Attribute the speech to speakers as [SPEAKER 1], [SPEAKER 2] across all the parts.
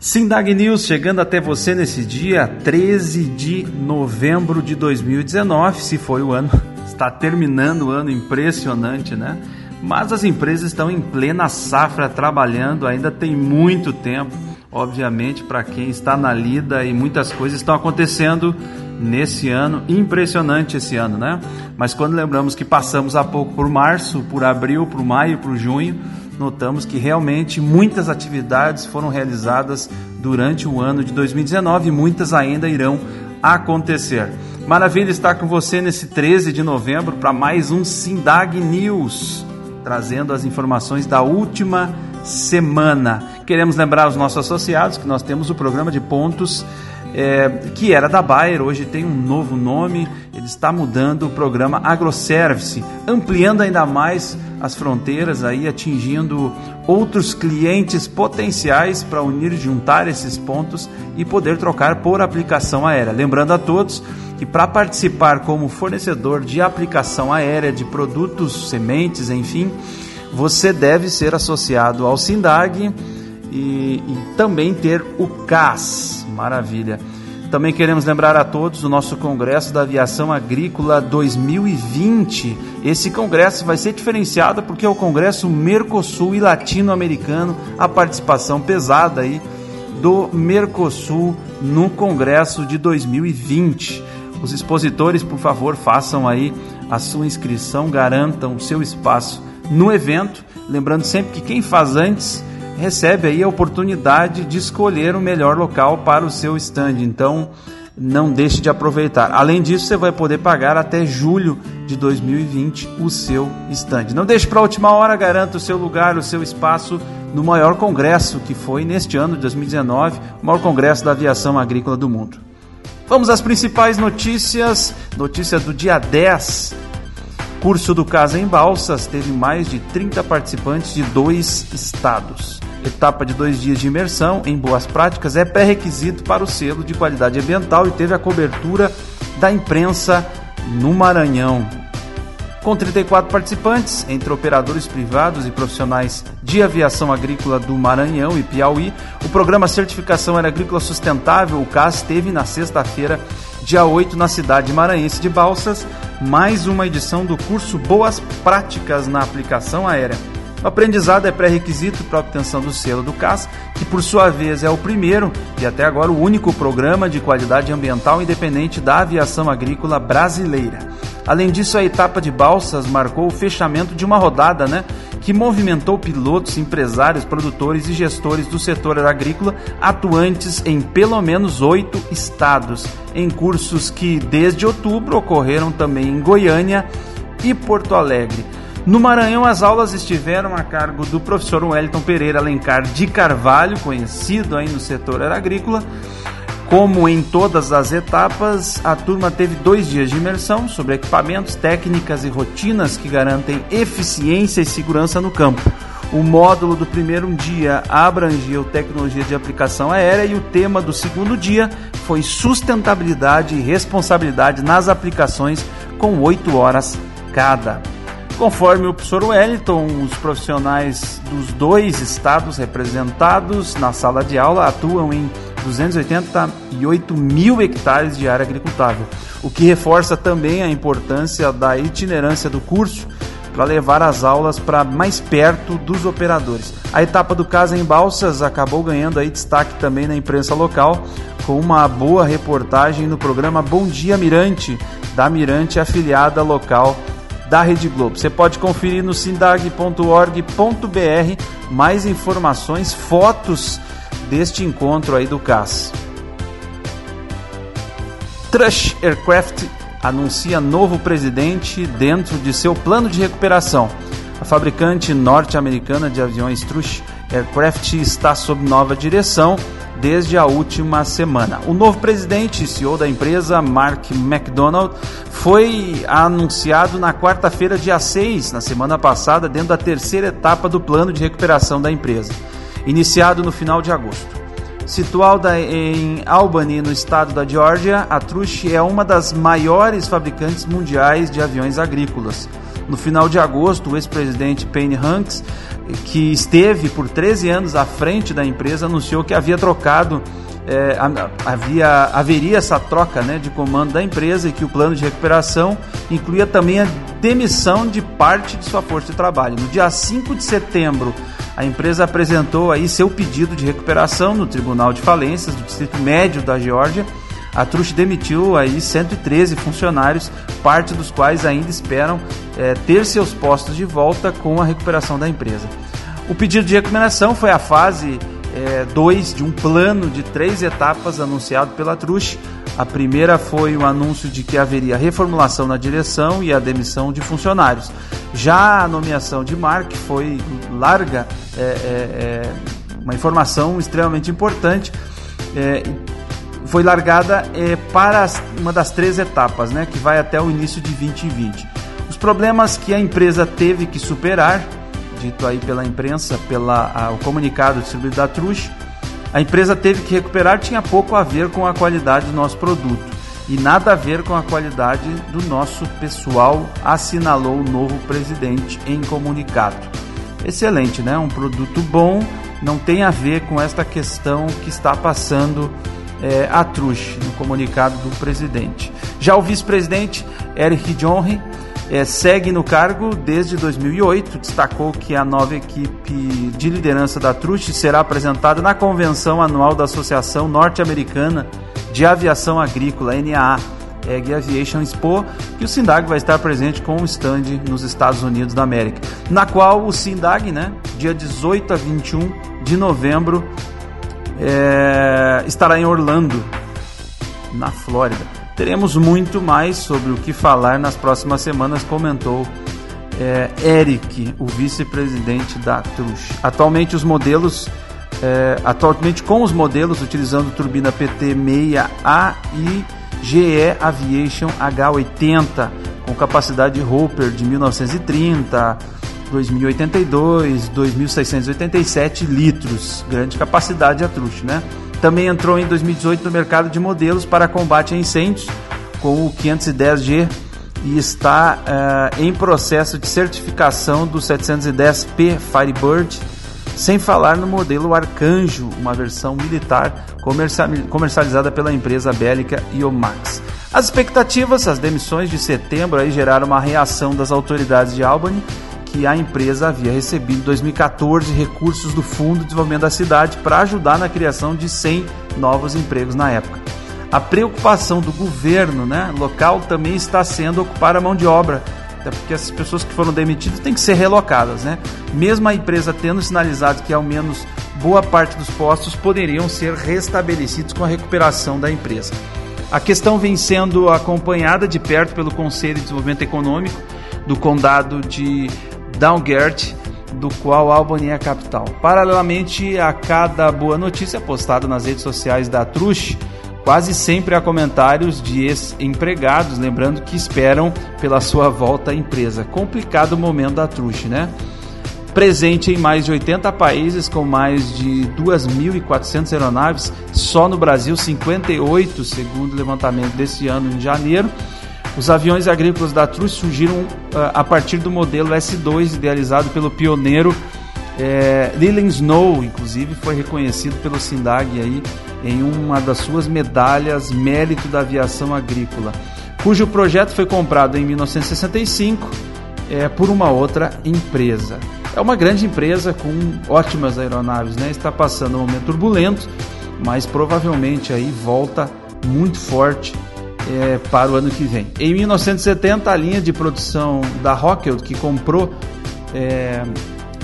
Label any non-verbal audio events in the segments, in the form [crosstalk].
[SPEAKER 1] Sindag News chegando até você nesse dia 13 de novembro de 2019, se foi o ano, [laughs] está terminando o ano impressionante, né? Mas as empresas estão em plena safra trabalhando, ainda tem muito tempo, obviamente, para quem está na lida e muitas coisas estão acontecendo nesse ano, impressionante esse ano, né? Mas quando lembramos que passamos há pouco por março, por abril, por maio, por junho, notamos que realmente muitas atividades foram realizadas durante o ano de 2019 e muitas ainda irão acontecer. Maravilha estar com você nesse 13 de novembro para mais um Sindag News, trazendo as informações da última semana. Queremos lembrar aos nossos associados que nós temos o programa de pontos é, que era da Bayer, hoje tem um novo nome, ele está mudando o programa AgroService, ampliando ainda mais as fronteiras, aí atingindo outros clientes potenciais para unir e juntar esses pontos e poder trocar por aplicação aérea. Lembrando a todos que para participar como fornecedor de aplicação aérea de produtos, sementes, enfim, você deve ser associado ao SINDAG e, e também ter o CAS. Maravilha. Também queremos lembrar a todos do nosso Congresso da Aviação Agrícola 2020. Esse congresso vai ser diferenciado porque é o Congresso Mercosul e Latino-Americano, a participação pesada aí do Mercosul no Congresso de 2020. Os expositores, por favor, façam aí a sua inscrição, garantam o seu espaço no evento. Lembrando sempre que quem faz antes recebe aí a oportunidade de escolher o melhor local para o seu stand. Então, não deixe de aproveitar. Além disso, você vai poder pagar até julho de 2020 o seu stand. Não deixe para a última hora, garanta o seu lugar, o seu espaço no maior congresso que foi neste ano de 2019, o maior congresso da aviação agrícola do mundo. Vamos às principais notícias. Notícia do dia 10. Curso do Casa em Balsas teve mais de 30 participantes de dois estados. Etapa de dois dias de imersão em boas práticas é pré-requisito para o selo de qualidade ambiental e teve a cobertura da imprensa no Maranhão. Com 34 participantes, entre operadores privados e profissionais de aviação agrícola do Maranhão e Piauí, o programa Certificação Agrícola Sustentável, o CAS, teve na sexta-feira, dia 8, na cidade maranhense de Balsas, mais uma edição do curso Boas Práticas na Aplicação Aérea o aprendizado é pré-requisito para a obtenção do selo do CAS, que por sua vez é o primeiro e até agora o único programa de qualidade ambiental independente da aviação agrícola brasileira. Além disso, a etapa de Balsas marcou o fechamento de uma rodada, né, que movimentou pilotos, empresários, produtores e gestores do setor agrícola atuantes em pelo menos oito estados, em cursos que desde outubro ocorreram também em Goiânia e Porto Alegre. No Maranhão, as aulas estiveram a cargo do professor Wellington Pereira Alencar de Carvalho, conhecido aí no setor agrícola. Como em todas as etapas, a turma teve dois dias de imersão sobre equipamentos, técnicas e rotinas que garantem eficiência e segurança no campo. O módulo do primeiro dia abrangeu tecnologia de aplicação aérea e o tema do segundo dia foi sustentabilidade e responsabilidade nas aplicações, com oito horas cada. Conforme o professor Wellington, os profissionais dos dois estados representados na sala de aula atuam em 288 mil hectares de área agricultável, o que reforça também a importância da itinerância do curso para levar as aulas para mais perto dos operadores. A etapa do Casa em Balsas acabou ganhando aí destaque também na imprensa local, com uma boa reportagem no programa Bom Dia Mirante, da Mirante afiliada local da Rede Globo. Você pode conferir no sindag.org.br mais informações, fotos deste encontro aí do CAS. Trush Aircraft anuncia novo presidente dentro de seu plano de recuperação. A fabricante norte-americana de aviões Trush Aircraft está sob nova direção desde a última semana. O novo presidente e CEO da empresa, Mark McDonald, foi anunciado na quarta-feira, dia 6, na semana passada, dentro da terceira etapa do plano de recuperação da empresa, iniciado no final de agosto. Situada em Albany, no estado da Geórgia, a Trush é uma das maiores fabricantes mundiais de aviões agrícolas. No final de agosto, o ex-presidente Payne Hanks, que esteve por 13 anos à frente da empresa, anunciou que havia trocado é, havia, haveria essa troca né, de comando da empresa e que o plano de recuperação incluía também a demissão de parte de sua força de trabalho. No dia 5 de setembro, a empresa apresentou aí seu pedido de recuperação no Tribunal de Falências do Distrito Médio da Geórgia. A Trush demitiu aí 113 funcionários, parte dos quais ainda esperam é, ter seus postos de volta com a recuperação da empresa. O pedido de recuperação foi a fase 2 é, de um plano de três etapas anunciado pela Trush. A primeira foi o anúncio de que haveria reformulação na direção e a demissão de funcionários. Já a nomeação de Mark foi larga, é, é, é uma informação extremamente importante. Foi largada é, para uma das três etapas, né, que vai até o início de 2020. Os problemas que a empresa teve que superar dito aí pela imprensa, pela a, o comunicado distribuído da Trush, a empresa teve que recuperar tinha pouco a ver com a qualidade do nosso produto e nada a ver com a qualidade do nosso pessoal, assinalou o novo presidente em comunicado. Excelente, né? Um produto bom, não tem a ver com esta questão que está passando é, a Trush no comunicado do presidente. Já o vice-presidente Eric Johnry é, segue no cargo desde 2008. Destacou que a nova equipe de liderança da Truste será apresentada na convenção anual da Associação Norte-Americana de Aviação Agrícola, NAA. Ag Aviation Expo, que o Sindag vai estar presente com o stand nos Estados Unidos da América, na qual o Sindag, né, dia 18 a 21 de novembro, é, estará em Orlando, na Flórida. Teremos muito mais sobre o que falar nas próximas semanas, comentou é, Eric, o vice-presidente da Trush. Atualmente os modelos, é, atualmente com os modelos utilizando turbina PT6A e GE Aviation H80 com capacidade de Hopper de 1930, 2082, 2687 litros, grande capacidade a Trush, né? Também entrou em 2018 no mercado de modelos para combate a incêndios com o 510G e está uh, em processo de certificação do 710P Firebird, sem falar no modelo Arcanjo, uma versão militar comercializada pela empresa bélica Iomax. As expectativas, as demissões de setembro aí geraram uma reação das autoridades de Albany que a empresa havia recebido em 2014 recursos do Fundo de Desenvolvimento da Cidade para ajudar na criação de 100 novos empregos na época. A preocupação do governo né, local também está sendo ocupar a mão de obra, até porque essas pessoas que foram demitidas têm que ser relocadas. Né? Mesmo a empresa tendo sinalizado que ao menos boa parte dos postos poderiam ser restabelecidos com a recuperação da empresa. A questão vem sendo acompanhada de perto pelo Conselho de Desenvolvimento Econômico do Condado de Downgert, do qual Albany é a capital. Paralelamente a cada boa notícia postada nas redes sociais da Trush, quase sempre há comentários de ex-empregados, lembrando que esperam pela sua volta à empresa. Complicado o momento da Trush, né? Presente em mais de 80 países, com mais de 2.400 aeronaves, só no Brasil 58, segundo o levantamento desse ano em janeiro. Os aviões agrícolas da Truss surgiram uh, a partir do modelo S2 idealizado pelo pioneiro é, Leland Snow, inclusive foi reconhecido pelo Sindag aí em uma das suas medalhas mérito da aviação agrícola, cujo projeto foi comprado em 1965 é, por uma outra empresa. É uma grande empresa com ótimas aeronaves, né? Está passando um momento turbulento, mas provavelmente aí volta muito forte é, para o ano que vem. Em 1970, a linha de produção da Rockwell, que comprou é,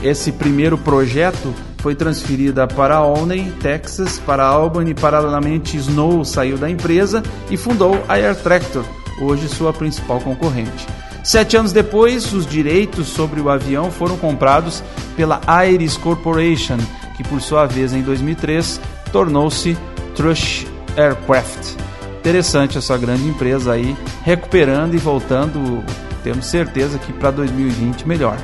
[SPEAKER 1] esse primeiro projeto, foi transferida para Olney, Texas, para Albany. Paralelamente, Snow saiu da empresa e fundou a Air Tractor, hoje sua principal concorrente. Sete anos depois, os direitos sobre o avião foram comprados pela Iris Corporation, que por sua vez em 2003 tornou-se Trush Aircraft interessante essa grande empresa aí recuperando e voltando. Temos certeza que para 2020 melhor.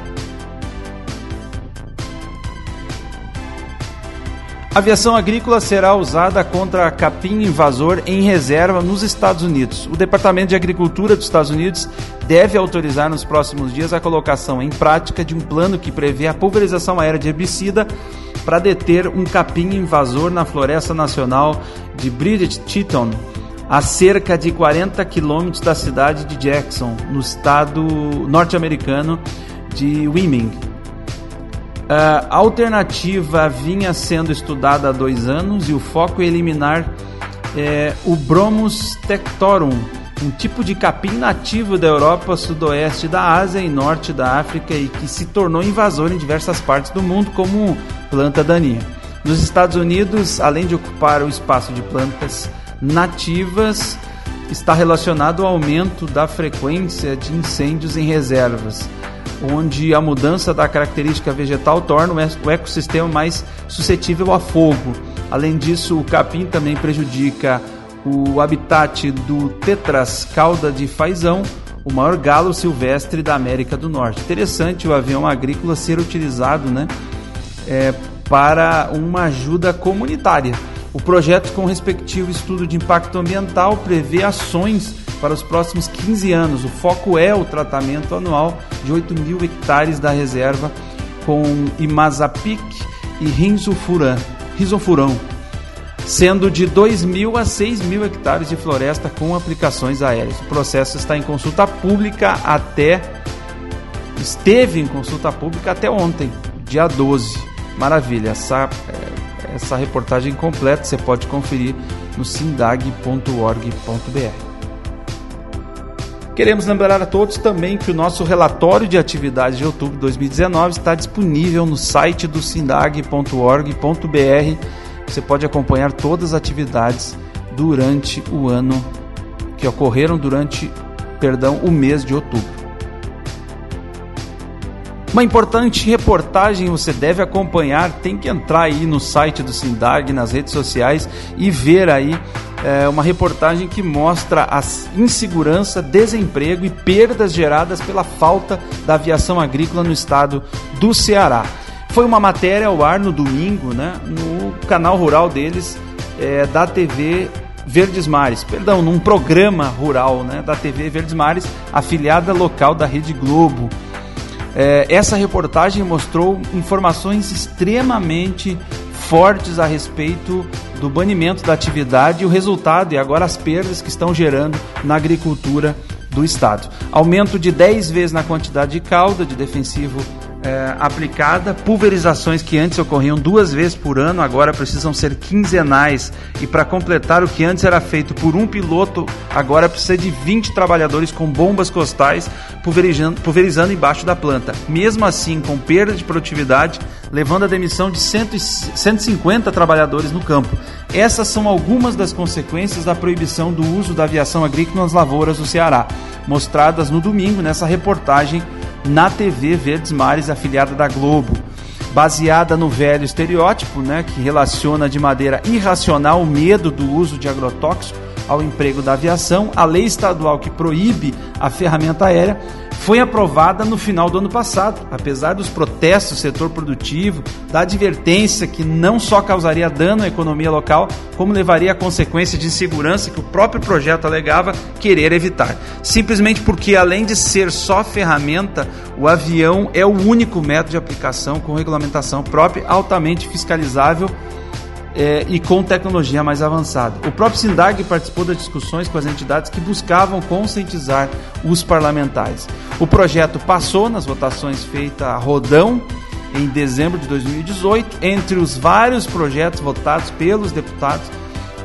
[SPEAKER 1] Aviação agrícola será usada contra capim invasor em reserva nos Estados Unidos. O Departamento de Agricultura dos Estados Unidos deve autorizar nos próximos dias a colocação em prática de um plano que prevê a pulverização aérea de herbicida para deter um capim invasor na Floresta Nacional de Bridget Teton, a cerca de 40 quilômetros da cidade de Jackson, no estado norte-americano de Wyoming. A alternativa vinha sendo estudada há dois anos e o foco é eliminar é, o Bromus tectorum, um tipo de capim nativo da Europa, sudoeste da Ásia e norte da África e que se tornou invasor em diversas partes do mundo como planta daninha. Nos Estados Unidos, além de ocupar o espaço de plantas nativas, está relacionado ao aumento da frequência de incêndios em reservas onde a mudança da característica vegetal torna o ecossistema mais suscetível a fogo. Além disso, o capim também prejudica o habitat do Tetras cauda de fazão, o maior galo silvestre da América do Norte. Interessante o avião agrícola ser utilizado né, é, para uma ajuda comunitária. O projeto, com o respectivo estudo de impacto ambiental, prevê ações para os próximos 15 anos. O foco é o tratamento anual de 8 mil hectares da reserva com Imazapic e Rinzofurão, sendo de 2 mil a 6 mil hectares de floresta com aplicações aéreas. O processo está em consulta pública até. esteve em consulta pública até ontem, dia 12. Maravilha, essa, é, essa reportagem completa você pode conferir no sindag.org.br. Queremos lembrar a todos também que o nosso relatório de atividades de outubro de 2019 está disponível no site do sindag.org.br. Você pode acompanhar todas as atividades durante o ano que ocorreram durante, perdão, o mês de outubro. Uma importante reportagem você deve acompanhar, tem que entrar aí no site do Sindag, nas redes sociais e ver aí é, uma reportagem que mostra a insegurança, desemprego e perdas geradas pela falta da aviação agrícola no estado do Ceará. Foi uma matéria ao ar no domingo, né, no canal rural deles, é, da TV Verdes Mares, perdão, num programa rural né, da TV Verdes Mares, afiliada local da Rede Globo. É, essa reportagem mostrou informações extremamente fortes a respeito do banimento da atividade e o resultado e agora as perdas que estão gerando na agricultura do estado. Aumento de 10 vezes na quantidade de calda de defensivo é, aplicada, pulverizações que antes ocorriam duas vezes por ano, agora precisam ser quinzenais. E para completar, o que antes era feito por um piloto, agora precisa de 20 trabalhadores com bombas costais pulverizando, pulverizando embaixo da planta. Mesmo assim, com perda de produtividade, levando à demissão de 100, 150 trabalhadores no campo. Essas são algumas das consequências da proibição do uso da aviação agrícola nas lavouras do Ceará, mostradas no domingo nessa reportagem na TV Verdes Mares, afiliada da Globo. Baseada no velho estereótipo, né, que relaciona de maneira irracional o medo do uso de agrotóxico ao emprego da aviação, a lei estadual que proíbe a ferramenta aérea foi aprovada no final do ano passado, apesar dos protestos do setor produtivo, da advertência que não só causaria dano à economia local, como levaria a consequências de insegurança que o próprio projeto alegava querer evitar. Simplesmente porque, além de ser só ferramenta, o avião é o único método de aplicação com regulamentação própria, altamente fiscalizável é, e com tecnologia mais avançada. O próprio Sindag participou das discussões com as entidades que buscavam conscientizar os parlamentares. O projeto passou nas votações feitas a rodão em dezembro de 2018, entre os vários projetos votados pelos deputados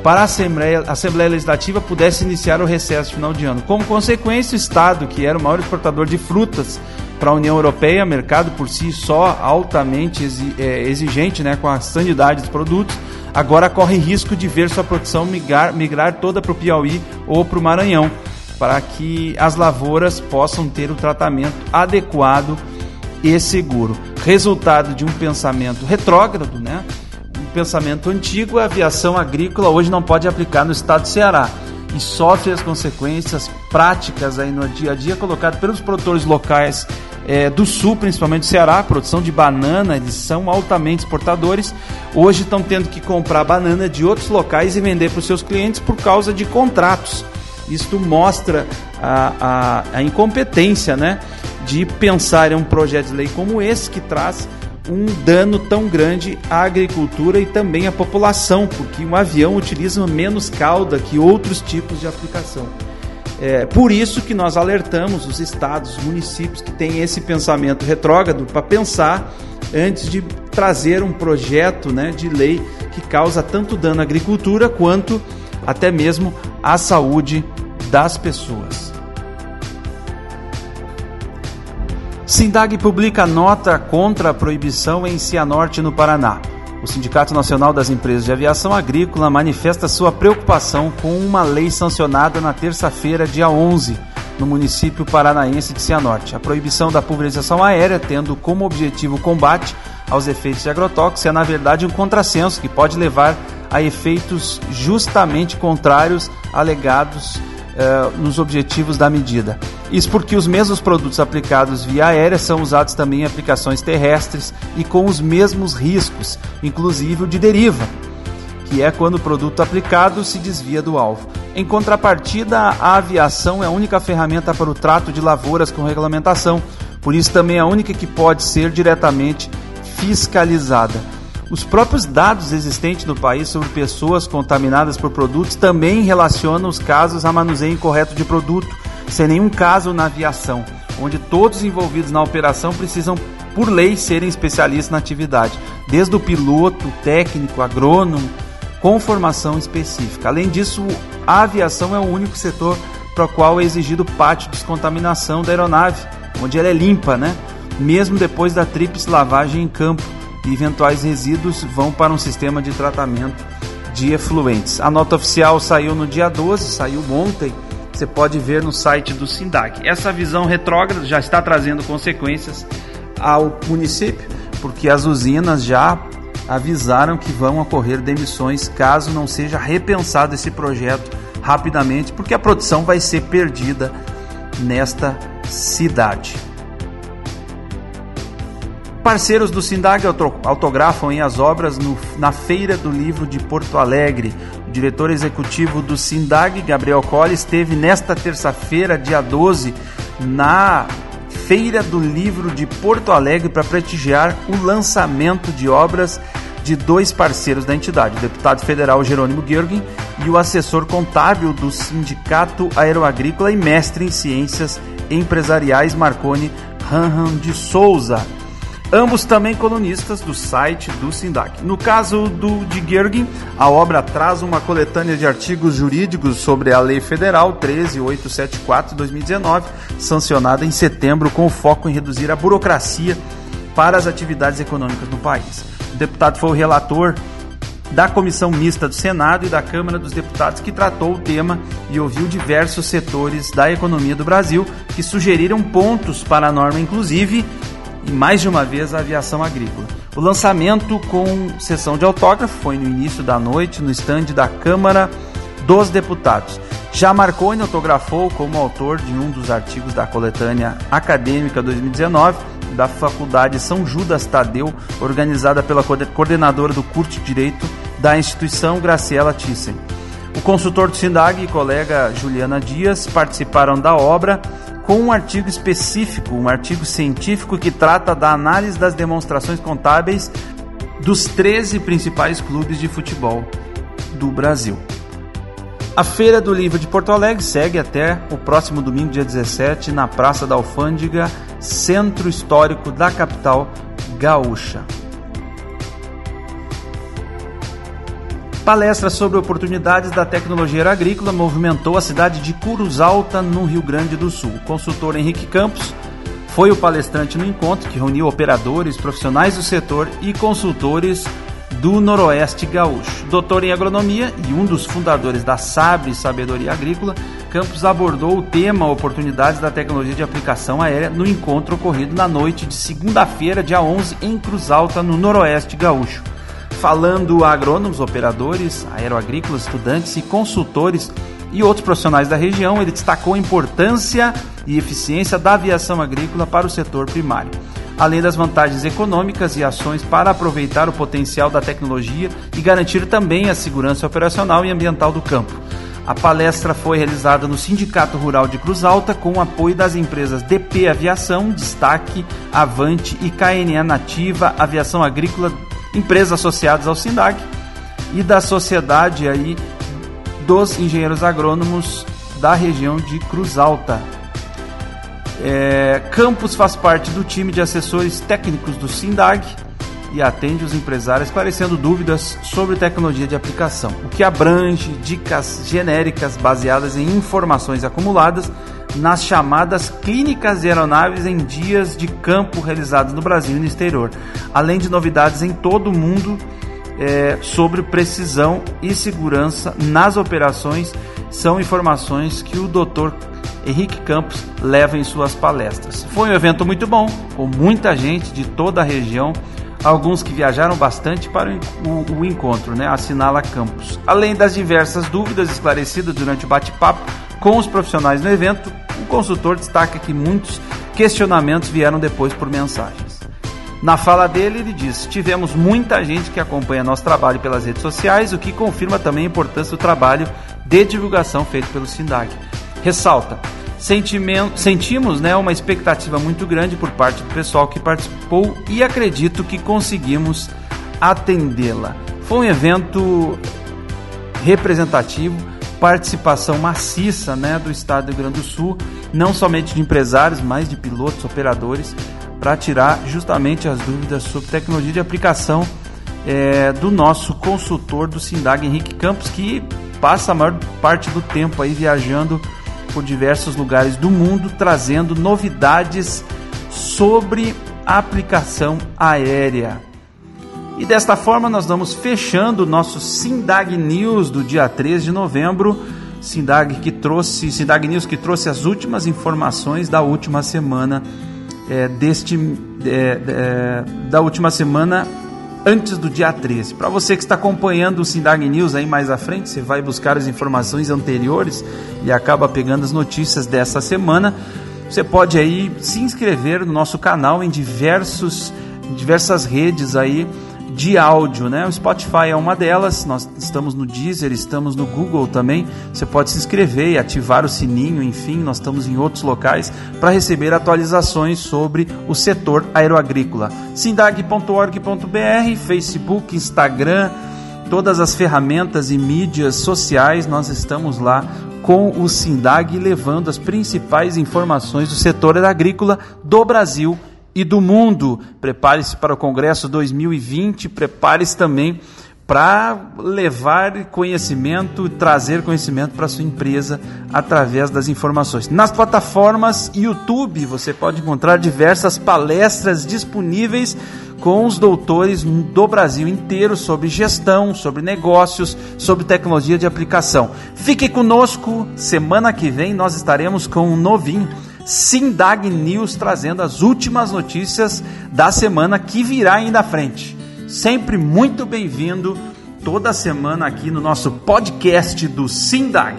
[SPEAKER 1] para a Assembleia, a Assembleia Legislativa pudesse iniciar o recesso final de ano. Como consequência, o Estado, que era o maior exportador de frutas para a União Europeia, mercado por si só altamente é, exigente né, com a sanidade dos produtos, agora corre risco de ver sua produção migrar, migrar toda para o Piauí ou para o Maranhão, para que as lavouras possam ter o tratamento adequado e seguro. Resultado de um pensamento retrógrado, né? um pensamento antigo, a aviação agrícola hoje não pode aplicar no estado do Ceará e sofre as consequências práticas aí no dia a dia colocado pelos produtores locais é, do sul, principalmente do Ceará, produção de banana, eles são altamente exportadores. Hoje estão tendo que comprar banana de outros locais e vender para os seus clientes por causa de contratos. Isto mostra a, a, a incompetência né, de pensar em um projeto de lei como esse que traz um dano tão grande à agricultura e também à população, porque um avião utiliza menos cauda que outros tipos de aplicação. É por isso que nós alertamos os estados, os municípios que têm esse pensamento retrógrado para pensar antes de trazer um projeto né, de lei que causa tanto dano à agricultura quanto até mesmo à saúde das pessoas. Sindag publica nota contra a proibição em Cianorte, no Paraná. O Sindicato Nacional das Empresas de Aviação Agrícola manifesta sua preocupação com uma lei sancionada na terça-feira, dia 11, no município paranaense de Cianorte. A proibição da pulverização aérea, tendo como objetivo o combate aos efeitos de agrotóxicos, é na verdade um contrassenso que pode levar a efeitos justamente contrários alegados eh, nos objetivos da medida. Isso porque os mesmos produtos aplicados via aérea são usados também em aplicações terrestres e com os mesmos riscos, inclusive o de deriva, que é quando o produto aplicado se desvia do alvo. Em contrapartida, a aviação é a única ferramenta para o trato de lavouras com regulamentação, por isso também é a única que pode ser diretamente fiscalizada. Os próprios dados existentes no país sobre pessoas contaminadas por produtos também relacionam os casos a manuseio incorreto de produto sem nenhum caso na aviação, onde todos envolvidos na operação precisam, por lei, serem especialistas na atividade, desde o piloto, técnico, agrônomo, com formação específica. Além disso, a aviação é o único setor para o qual é exigido parte de descontaminação da aeronave, onde ela é limpa, né? mesmo depois da tríplice lavagem em campo, e eventuais resíduos vão para um sistema de tratamento de efluentes. A nota oficial saiu no dia 12, saiu ontem você pode ver no site do SINDAC. Essa visão retrógrada já está trazendo consequências ao município, porque as usinas já avisaram que vão ocorrer demissões caso não seja repensado esse projeto rapidamente, porque a produção vai ser perdida nesta cidade. Parceiros do Sindag autografam em as obras no, na Feira do Livro de Porto Alegre. O diretor executivo do Sindag, Gabriel Colli, esteve nesta terça-feira, dia 12, na Feira do Livro de Porto Alegre para prestigiar o lançamento de obras de dois parceiros da entidade, o deputado federal Jerônimo Georgin e o assessor contábil do Sindicato Aeroagrícola e mestre em ciências empresariais Marconi Ranhan de Souza ambos também colunistas do site do Sindac. No caso do de Gergin, a obra traz uma coletânea de artigos jurídicos sobre a Lei Federal 13874 de 2019, sancionada em setembro com foco em reduzir a burocracia para as atividades econômicas no país. O deputado foi o relator da Comissão Mista do Senado e da Câmara dos Deputados que tratou o tema e ouviu diversos setores da economia do Brasil que sugeriram pontos para a norma, inclusive e mais de uma vez a aviação agrícola. O lançamento com sessão de autógrafo foi no início da noite no estande da Câmara dos Deputados. Já Marconi autografou como autor de um dos artigos da coletânea acadêmica 2019 da Faculdade São Judas Tadeu, organizada pela coordenadora do curso de Direito da instituição Graciela Thyssen. O consultor do SINDAG e colega Juliana Dias participaram da obra com um artigo específico, um artigo científico que trata da análise das demonstrações contábeis dos 13 principais clubes de futebol do Brasil. A Feira do Livro de Porto Alegre segue até o próximo domingo, dia 17, na Praça da Alfândega, centro histórico da capital gaúcha. Palestra sobre oportunidades da tecnologia agrícola movimentou a cidade de Cruz Alta, no Rio Grande do Sul. O consultor Henrique Campos foi o palestrante no encontro que reuniu operadores, profissionais do setor e consultores do Noroeste Gaúcho. Doutor em agronomia e um dos fundadores da Sabre Sabedoria Agrícola, Campos abordou o tema oportunidades da tecnologia de aplicação aérea no encontro ocorrido na noite de segunda-feira, dia 11, em Cruz Alta, no Noroeste Gaúcho falando a agrônomos, operadores, aeroagrícolas, estudantes e consultores e outros profissionais da região, ele destacou a importância e eficiência da aviação agrícola para o setor primário, além das vantagens econômicas e ações para aproveitar o potencial da tecnologia e garantir também a segurança operacional e ambiental do campo. A palestra foi realizada no Sindicato Rural de Cruz Alta com o apoio das empresas DP Aviação, Destaque, Avante e KNA Nativa Aviação Agrícola, empresas associadas ao SINDAG, e da sociedade aí dos engenheiros agrônomos da região de Cruz Alta. É, Campos faz parte do time de assessores técnicos do SINDAG e atende os empresários esclarecendo dúvidas sobre tecnologia de aplicação, o que abrange dicas genéricas baseadas em informações acumuladas nas chamadas clínicas de aeronaves em dias de campo realizados no Brasil e no exterior, além de novidades em todo o mundo é, sobre precisão e segurança nas operações. São informações que o Dr. Henrique Campos leva em suas palestras. Foi um evento muito bom, com muita gente de toda a região alguns que viajaram bastante para o, o, encontro, né? assinala Campos. Além das diversas dúvidas esclarecidas durante o bate-papo com os profissionais no evento, o consultor destaca que muitos questionamentos vieram depois por mensagens. Na fala dele, ele diz: Tivemos muita gente que acompanha nosso trabalho pelas redes sociais, o que confirma também a importância do trabalho de divulgação feito pelo SINDAG. Ressalta: sentimos né, uma expectativa muito grande por parte do pessoal que participou e acredito que conseguimos atendê-la. Foi um evento representativo, participação maciça né, do estado do Rio Grande do Sul, não somente de empresários, mas de pilotos, operadores, para tirar justamente as dúvidas sobre tecnologia de aplicação é, do nosso consultor do Sindag, Henrique Campos, que passa a maior parte do tempo aí viajando por diversos lugares do mundo trazendo novidades sobre a aplicação aérea. E desta forma nós vamos fechando o nosso Sindag News do dia 3 de novembro. Sindag que trouxe, Sindag News que trouxe as últimas informações da última semana é, deste é, é, da última semana antes do dia 13. Para você que está acompanhando o Sindag News aí mais à frente, você vai buscar as informações anteriores e acaba pegando as notícias dessa semana. Você pode aí se inscrever no nosso canal em diversos, diversas redes aí de áudio, né? O Spotify é uma delas, nós estamos no Deezer, estamos no Google também. Você pode se inscrever e ativar o sininho, enfim, nós estamos em outros locais para receber atualizações sobre o setor aeroagrícola. sindag.org.br, Facebook, Instagram, todas as ferramentas e mídias sociais, nós estamos lá com o Sindag levando as principais informações do setor agrícola do Brasil e do mundo. Prepare-se para o Congresso 2020, prepare-se também para levar conhecimento, trazer conhecimento para sua empresa através das informações. Nas plataformas YouTube você pode encontrar diversas palestras disponíveis com os doutores do Brasil inteiro sobre gestão, sobre negócios, sobre tecnologia de aplicação. Fique conosco, semana que vem nós estaremos com um novinho Sindag News trazendo as últimas notícias da semana que virá ainda à frente. Sempre muito bem-vindo toda semana aqui no nosso podcast do Sindag.